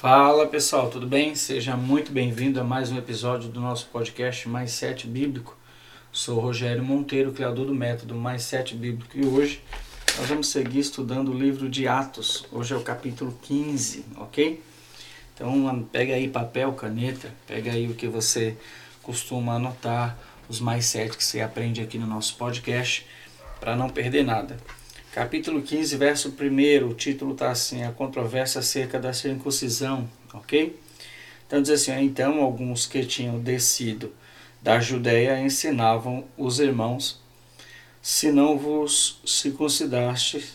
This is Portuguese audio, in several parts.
Fala pessoal, tudo bem? Seja muito bem-vindo a mais um episódio do nosso podcast Mais Sete Bíblico. Sou Rogério Monteiro, criador do método Mais Sete Bíblico, e hoje nós vamos seguir estudando o livro de Atos. Hoje é o capítulo 15, ok? Então pega aí papel, caneta, pega aí o que você costuma anotar, os mais sete que você aprende aqui no nosso podcast, para não perder nada. Capítulo 15, verso 1, o título está assim: A controvérsia acerca da circuncisão, ok? Então diz assim: Então alguns que tinham descido da Judéia ensinavam os irmãos: Se não vos circuncidaste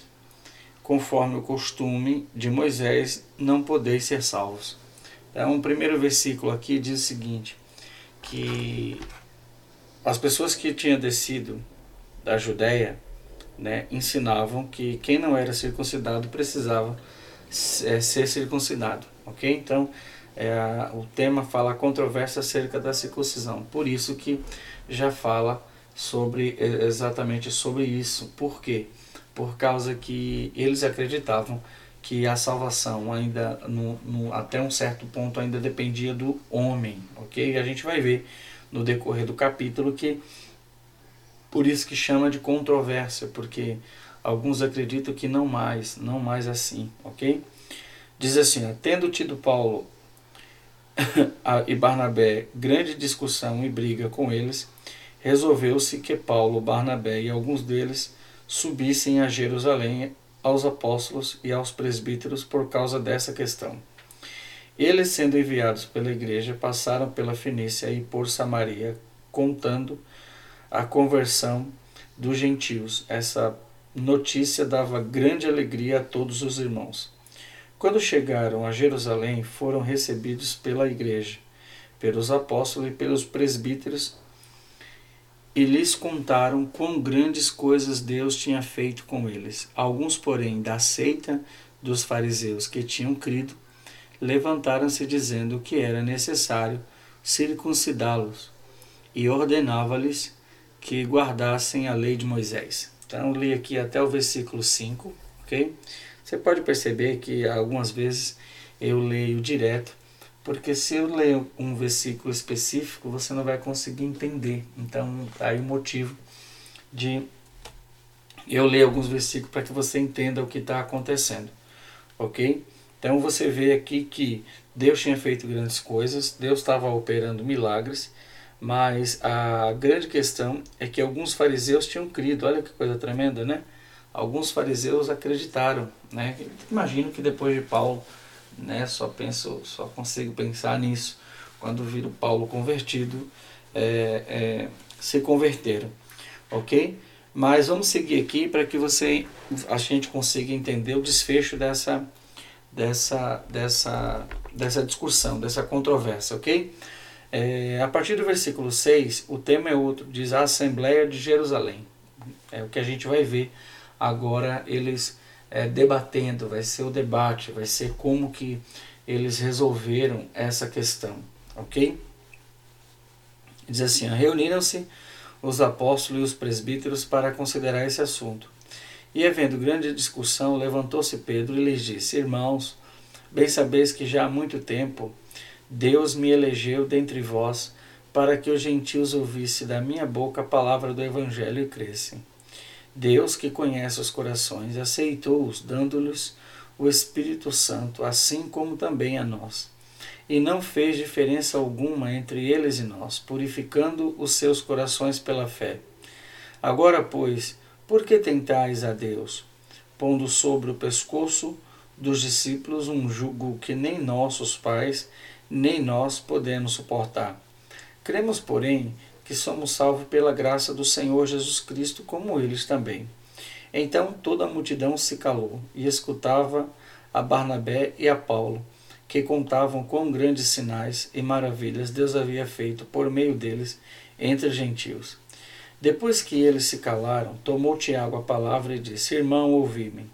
conforme o costume de Moisés, não podeis ser salvos. Então, o primeiro versículo aqui diz o seguinte: que as pessoas que tinham descido da Judéia né, ensinavam que quem não era circuncidado precisava é, ser circuncidado, ok? Então, é, o tema fala controvérsia acerca da circuncisão, por isso que já fala sobre exatamente sobre isso. Por quê? Por causa que eles acreditavam que a salvação ainda no, no, até um certo ponto ainda dependia do homem, ok? E a gente vai ver no decorrer do capítulo que por isso que chama de controvérsia, porque alguns acreditam que não mais, não mais assim, ok? Diz assim, tendo tido Paulo e Barnabé grande discussão e briga com eles, resolveu-se que Paulo, Barnabé e alguns deles subissem a Jerusalém aos apóstolos e aos presbíteros por causa dessa questão. Eles, sendo enviados pela igreja, passaram pela Fenícia e por Samaria, contando a conversão dos gentios. Essa notícia dava grande alegria a todos os irmãos. Quando chegaram a Jerusalém, foram recebidos pela igreja, pelos apóstolos e pelos presbíteros, e lhes contaram quão grandes coisas Deus tinha feito com eles. Alguns, porém, da seita dos fariseus que tinham crido, levantaram-se dizendo que era necessário circuncidá-los, e ordenava-lhes que guardassem a lei de Moisés. Então, li aqui até o versículo 5, ok? Você pode perceber que algumas vezes eu leio direto, porque se eu ler um versículo específico, você não vai conseguir entender. Então, tá aí o motivo de eu ler alguns versículos para que você entenda o que está acontecendo, ok? Então, você vê aqui que Deus tinha feito grandes coisas, Deus estava operando milagres, mas a grande questão é que alguns fariseus tinham crido. Olha que coisa tremenda, né? Alguns fariseus acreditaram, né? Imagino que depois de Paulo, né? Só penso, só consigo pensar nisso quando viram Paulo convertido, é, é, se converteram, ok? Mas vamos seguir aqui para que você, a gente consiga entender o desfecho dessa, dessa, dessa, dessa discussão, dessa controvérsia, ok? É, a partir do versículo 6, o tema é outro, diz a Assembleia de Jerusalém. É o que a gente vai ver agora eles é, debatendo, vai ser o debate, vai ser como que eles resolveram essa questão, ok? Diz assim, reuniram-se os apóstolos e os presbíteros para considerar esse assunto. E havendo grande discussão, levantou-se Pedro e lhes disse, Irmãos, bem sabeis que já há muito tempo Deus me elegeu dentre vós para que os gentios ouvissem da minha boca a palavra do Evangelho e crescem. Deus, que conhece os corações, aceitou-os, dando-lhes o Espírito Santo, assim como também a nós. E não fez diferença alguma entre eles e nós, purificando os seus corações pela fé. Agora, pois, por que tentais a Deus, pondo sobre o pescoço dos discípulos um jugo que nem nossos pais nem nós podemos suportar. Cremos, porém, que somos salvos pela graça do Senhor Jesus Cristo, como eles também. Então toda a multidão se calou e escutava a Barnabé e a Paulo, que contavam quão grandes sinais e maravilhas Deus havia feito por meio deles entre os gentios. Depois que eles se calaram, tomou Tiago a palavra e disse: Irmão, ouvi-me.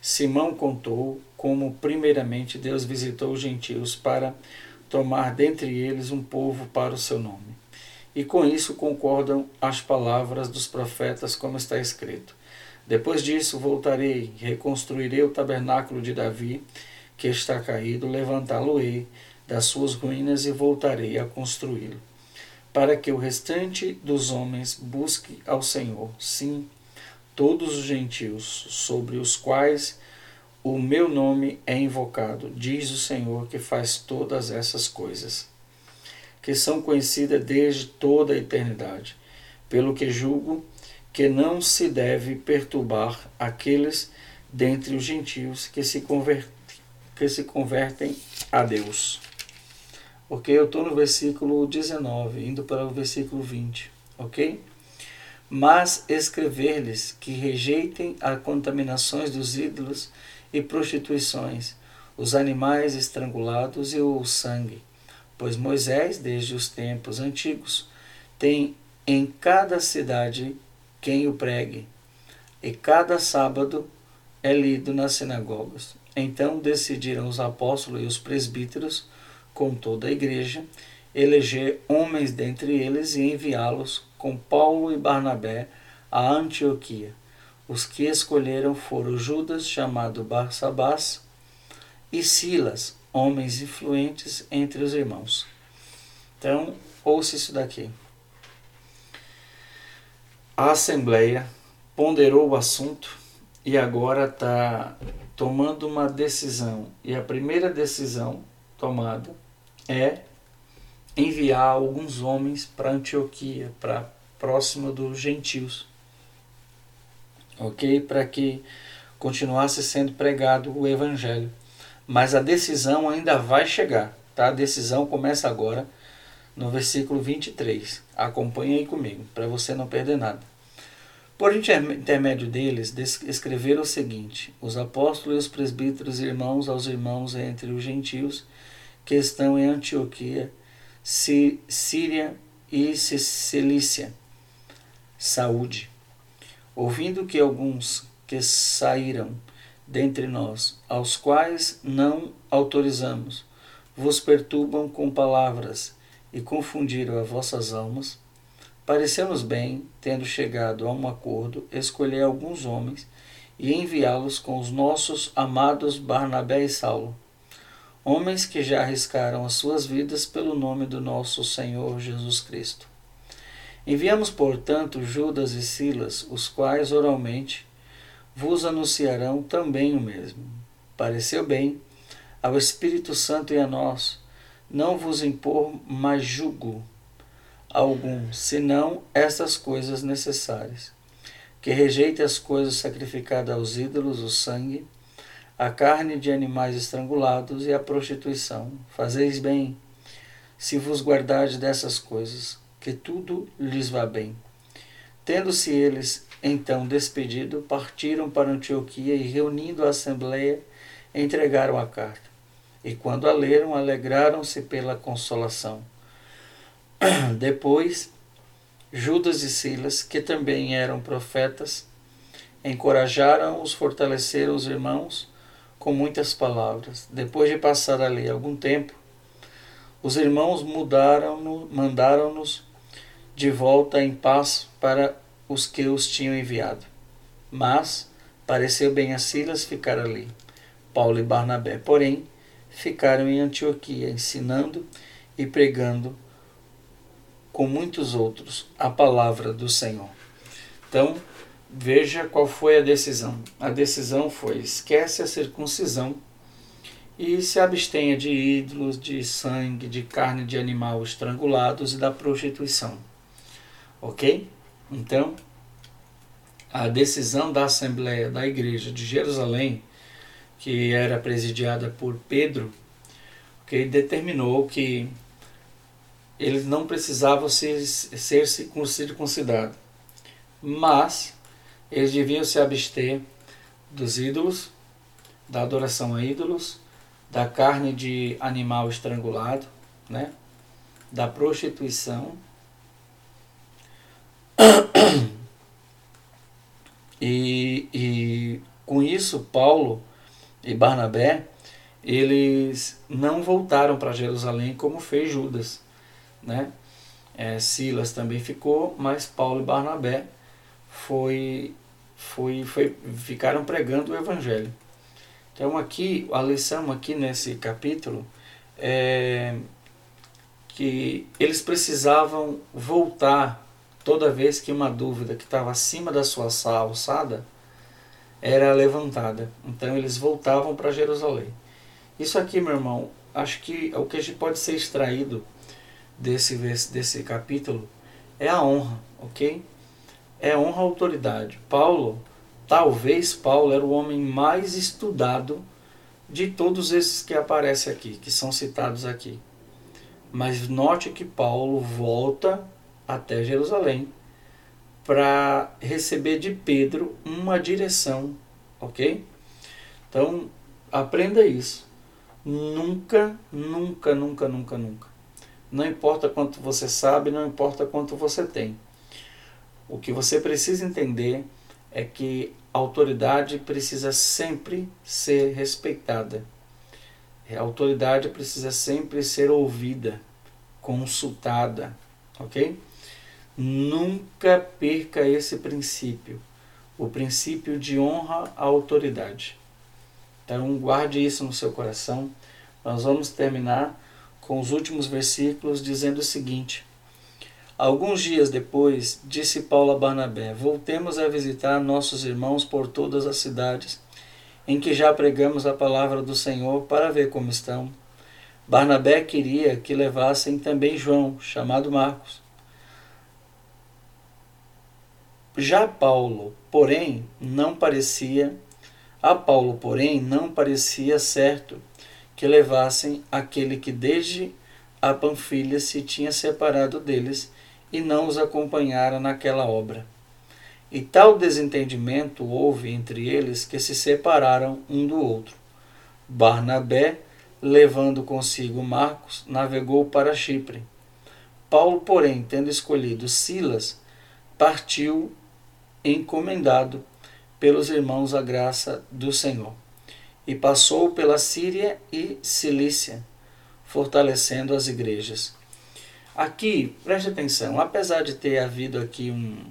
Simão contou como, primeiramente, Deus visitou os gentios para tomar dentre eles um povo para o seu nome. E com isso concordam as palavras dos profetas, como está escrito. Depois disso voltarei, reconstruirei o tabernáculo de Davi, que está caído, levantá-lo-ei das suas ruínas e voltarei a construí-lo, para que o restante dos homens busque ao Senhor, sim, todos os gentios, sobre os quais o meu nome é invocado, diz o Senhor que faz todas essas coisas, que são conhecidas desde toda a eternidade, pelo que julgo que não se deve perturbar aqueles dentre os gentios que se, convert, que se convertem a Deus. Porque eu estou no versículo 19, indo para o versículo 20, ok? Mas escrever-lhes que rejeitem as contaminações dos ídolos e prostituições, os animais estrangulados e o sangue. Pois Moisés, desde os tempos antigos, tem em cada cidade quem o pregue, e cada sábado é lido nas sinagogas. Então decidiram os apóstolos e os presbíteros, com toda a igreja, eleger homens dentre eles e enviá-los com Paulo e Barnabé a Antioquia. Os que escolheram foram Judas, chamado Barsabás, e Silas, homens influentes entre os irmãos. Então, ouça isso daqui. A Assembleia ponderou o assunto e agora está tomando uma decisão. E a primeira decisão tomada é enviar alguns homens para Antioquia, para próximo dos gentios, ok? Para que continuasse sendo pregado o evangelho. Mas a decisão ainda vai chegar, tá? A decisão começa agora no versículo 23. Acompanhe aí comigo, para você não perder nada. Por intermédio deles, escreveram o seguinte: Os apóstolos e os presbíteros, irmãos aos irmãos entre os gentios que estão em Antioquia, Síria e Cilícia. Saúde. Ouvindo que alguns que saíram dentre nós, aos quais não autorizamos, vos perturbam com palavras e confundiram as vossas almas, Pareceu-nos bem, tendo chegado a um acordo, escolher alguns homens e enviá-los com os nossos amados Barnabé e Saulo, homens que já arriscaram as suas vidas pelo nome do nosso Senhor Jesus Cristo. Enviamos, portanto, Judas e Silas, os quais oralmente vos anunciarão também o mesmo. Pareceu bem ao Espírito Santo e a nós não vos impor mais jugo algum, senão estas coisas necessárias: que rejeite as coisas sacrificadas aos ídolos, o sangue, a carne de animais estrangulados e a prostituição. Fazeis bem, se vos guardardes dessas coisas, que tudo lhes vá bem. Tendo-se eles então despedido, partiram para Antioquia e, reunindo a assembleia, entregaram a carta. E quando a leram, alegraram-se pela consolação Depois, Judas e Silas, que também eram profetas, encorajaram os fortaleceram os irmãos com muitas palavras. Depois de passar ali algum tempo, os irmãos mudaram mandaram-nos de volta em paz para os que os tinham enviado. Mas pareceu bem a Silas ficar ali. Paulo e Barnabé, porém, ficaram em Antioquia, ensinando e pregando com muitos outros, a palavra do Senhor. Então, veja qual foi a decisão. A decisão foi: esquece a circuncisão e se abstenha de ídolos, de sangue, de carne de animal estrangulados e da prostituição. Ok? Então, a decisão da Assembleia da Igreja de Jerusalém, que era presidiada por Pedro, que determinou que eles não precisavam ser, ser circuncidados, mas eles deviam se abster dos ídolos, da adoração a ídolos, da carne de animal estrangulado, né? da prostituição. E, e com isso, Paulo e Barnabé, eles não voltaram para Jerusalém como fez Judas né? É, Silas também ficou, mas Paulo e Barnabé foi, foi, foi, ficaram pregando o evangelho. Então aqui, a lição aqui nesse capítulo é que eles precisavam voltar toda vez que uma dúvida que estava acima da sua alçada era levantada. Então eles voltavam para Jerusalém. Isso aqui, meu irmão, acho que o que a gente pode ser extraído desse, desse capítulo é a honra, ok? É honra à autoridade. Paulo, talvez Paulo era o homem mais estudado de todos esses que aparecem aqui, que são citados aqui. Mas note que Paulo volta até Jerusalém para receber de Pedro uma direção, ok? Então, aprenda isso. Nunca, nunca, nunca, nunca, nunca. Não importa quanto você sabe, não importa quanto você tem. O que você precisa entender é que a autoridade precisa sempre ser respeitada. A autoridade precisa sempre ser ouvida, consultada, ok? Nunca perca esse princípio, o princípio de honra à autoridade. Então, guarde isso no seu coração. Nós vamos terminar com os últimos versículos dizendo o seguinte: Alguns dias depois, disse Paulo a Barnabé: Voltemos a visitar nossos irmãos por todas as cidades em que já pregamos a palavra do Senhor para ver como estão. Barnabé queria que levassem também João, chamado Marcos. Já Paulo, porém, não parecia a Paulo, porém, não parecia certo que levassem aquele que desde a Panfilha se tinha separado deles e não os acompanhara naquela obra. E tal desentendimento houve entre eles que se separaram um do outro. Barnabé, levando consigo Marcos, navegou para Chipre. Paulo, porém, tendo escolhido Silas, partiu encomendado pelos irmãos a graça do Senhor. E passou pela Síria e Cilícia, fortalecendo as igrejas. Aqui, preste atenção, apesar de ter havido aqui um,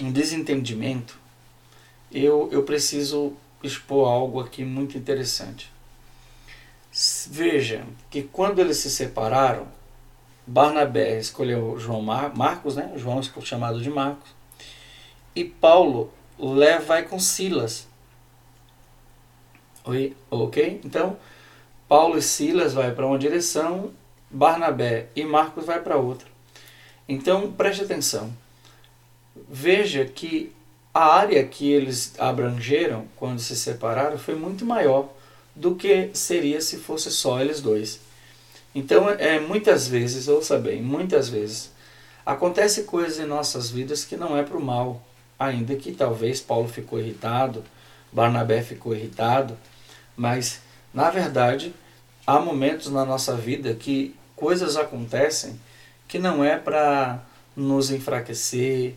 um desentendimento, eu, eu preciso expor algo aqui muito interessante. Veja que quando eles se separaram, Barnabé escolheu João Mar Marcos, né? João chamado de Marcos, e Paulo vai com Silas. Oi, ok? Então, Paulo e Silas vai para uma direção, Barnabé e Marcos vai para outra. Então, preste atenção. Veja que a área que eles abrangeram quando se separaram foi muito maior do que seria se fosse só eles dois. Então, é muitas vezes, ouça bem, muitas vezes acontece coisas em nossas vidas que não é para o mal, ainda que talvez Paulo ficou irritado, Barnabé ficou irritado, mas na verdade há momentos na nossa vida que coisas acontecem que não é para nos enfraquecer,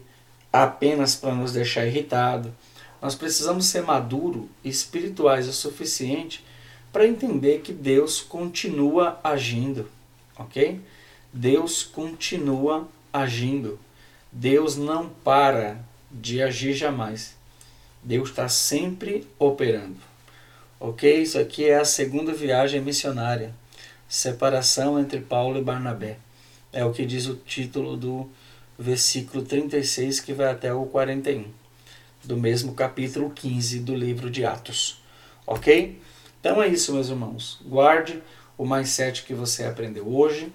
apenas para nos deixar irritado. Nós precisamos ser maduros e espirituais o suficiente para entender que Deus continua agindo, ok? Deus continua agindo. Deus não para de agir jamais. Deus está sempre operando. Ok? Isso aqui é a segunda viagem missionária. Separação entre Paulo e Barnabé. É o que diz o título do versículo 36, que vai até o 41, do mesmo capítulo 15 do livro de Atos. Ok? Então é isso, meus irmãos. Guarde o mindset que você aprendeu hoje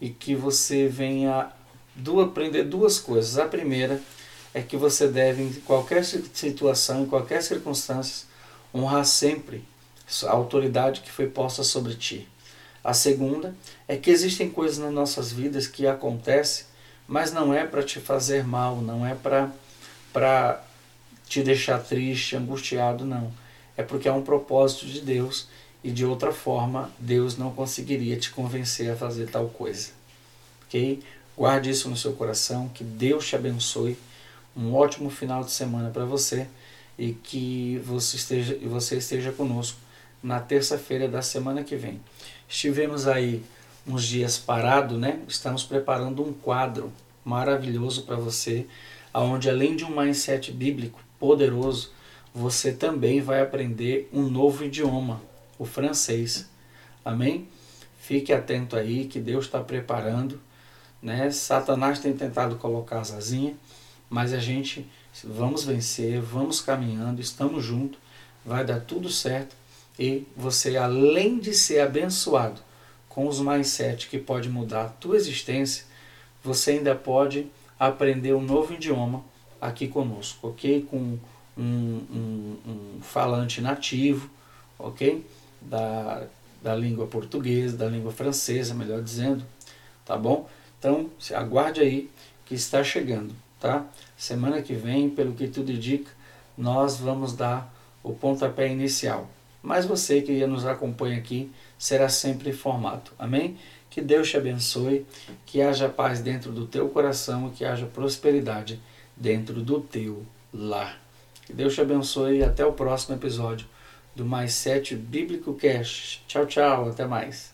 e que você venha do aprender duas coisas. A primeira é que você deve, em qualquer situação, em qualquer circunstância, honrar sempre a autoridade que foi posta sobre ti. A segunda é que existem coisas nas nossas vidas que acontecem, mas não é para te fazer mal, não é para te deixar triste, angustiado, não. É porque é um propósito de Deus e de outra forma Deus não conseguiria te convencer a fazer tal coisa. Ok? Guarde isso no seu coração, que Deus te abençoe um ótimo final de semana para você e que você esteja, você esteja conosco na terça-feira da semana que vem. Estivemos aí uns dias parado, né? Estamos preparando um quadro maravilhoso para você, aonde além de um mindset bíblico poderoso, você também vai aprender um novo idioma, o francês. Amém? Fique atento aí que Deus está preparando. Né? Satanás tem tentado colocar as asinhas, mas a gente vamos vencer, vamos caminhando, estamos juntos, vai dar tudo certo e você, além de ser abençoado com os mais sete que pode mudar a tua existência, você ainda pode aprender um novo idioma aqui conosco, ok? Com um, um, um falante nativo, ok? Da, da língua portuguesa, da língua francesa, melhor dizendo, tá bom? Então, aguarde aí que está chegando, tá? Semana que vem, pelo que tudo indica, nós vamos dar o pontapé inicial. Mas você que nos acompanha aqui será sempre informado. Amém? Que Deus te abençoe, que haja paz dentro do teu coração que haja prosperidade dentro do teu lar. Que Deus te abençoe e até o próximo episódio do Mais Sete Bíblico Cast. Tchau, tchau, até mais.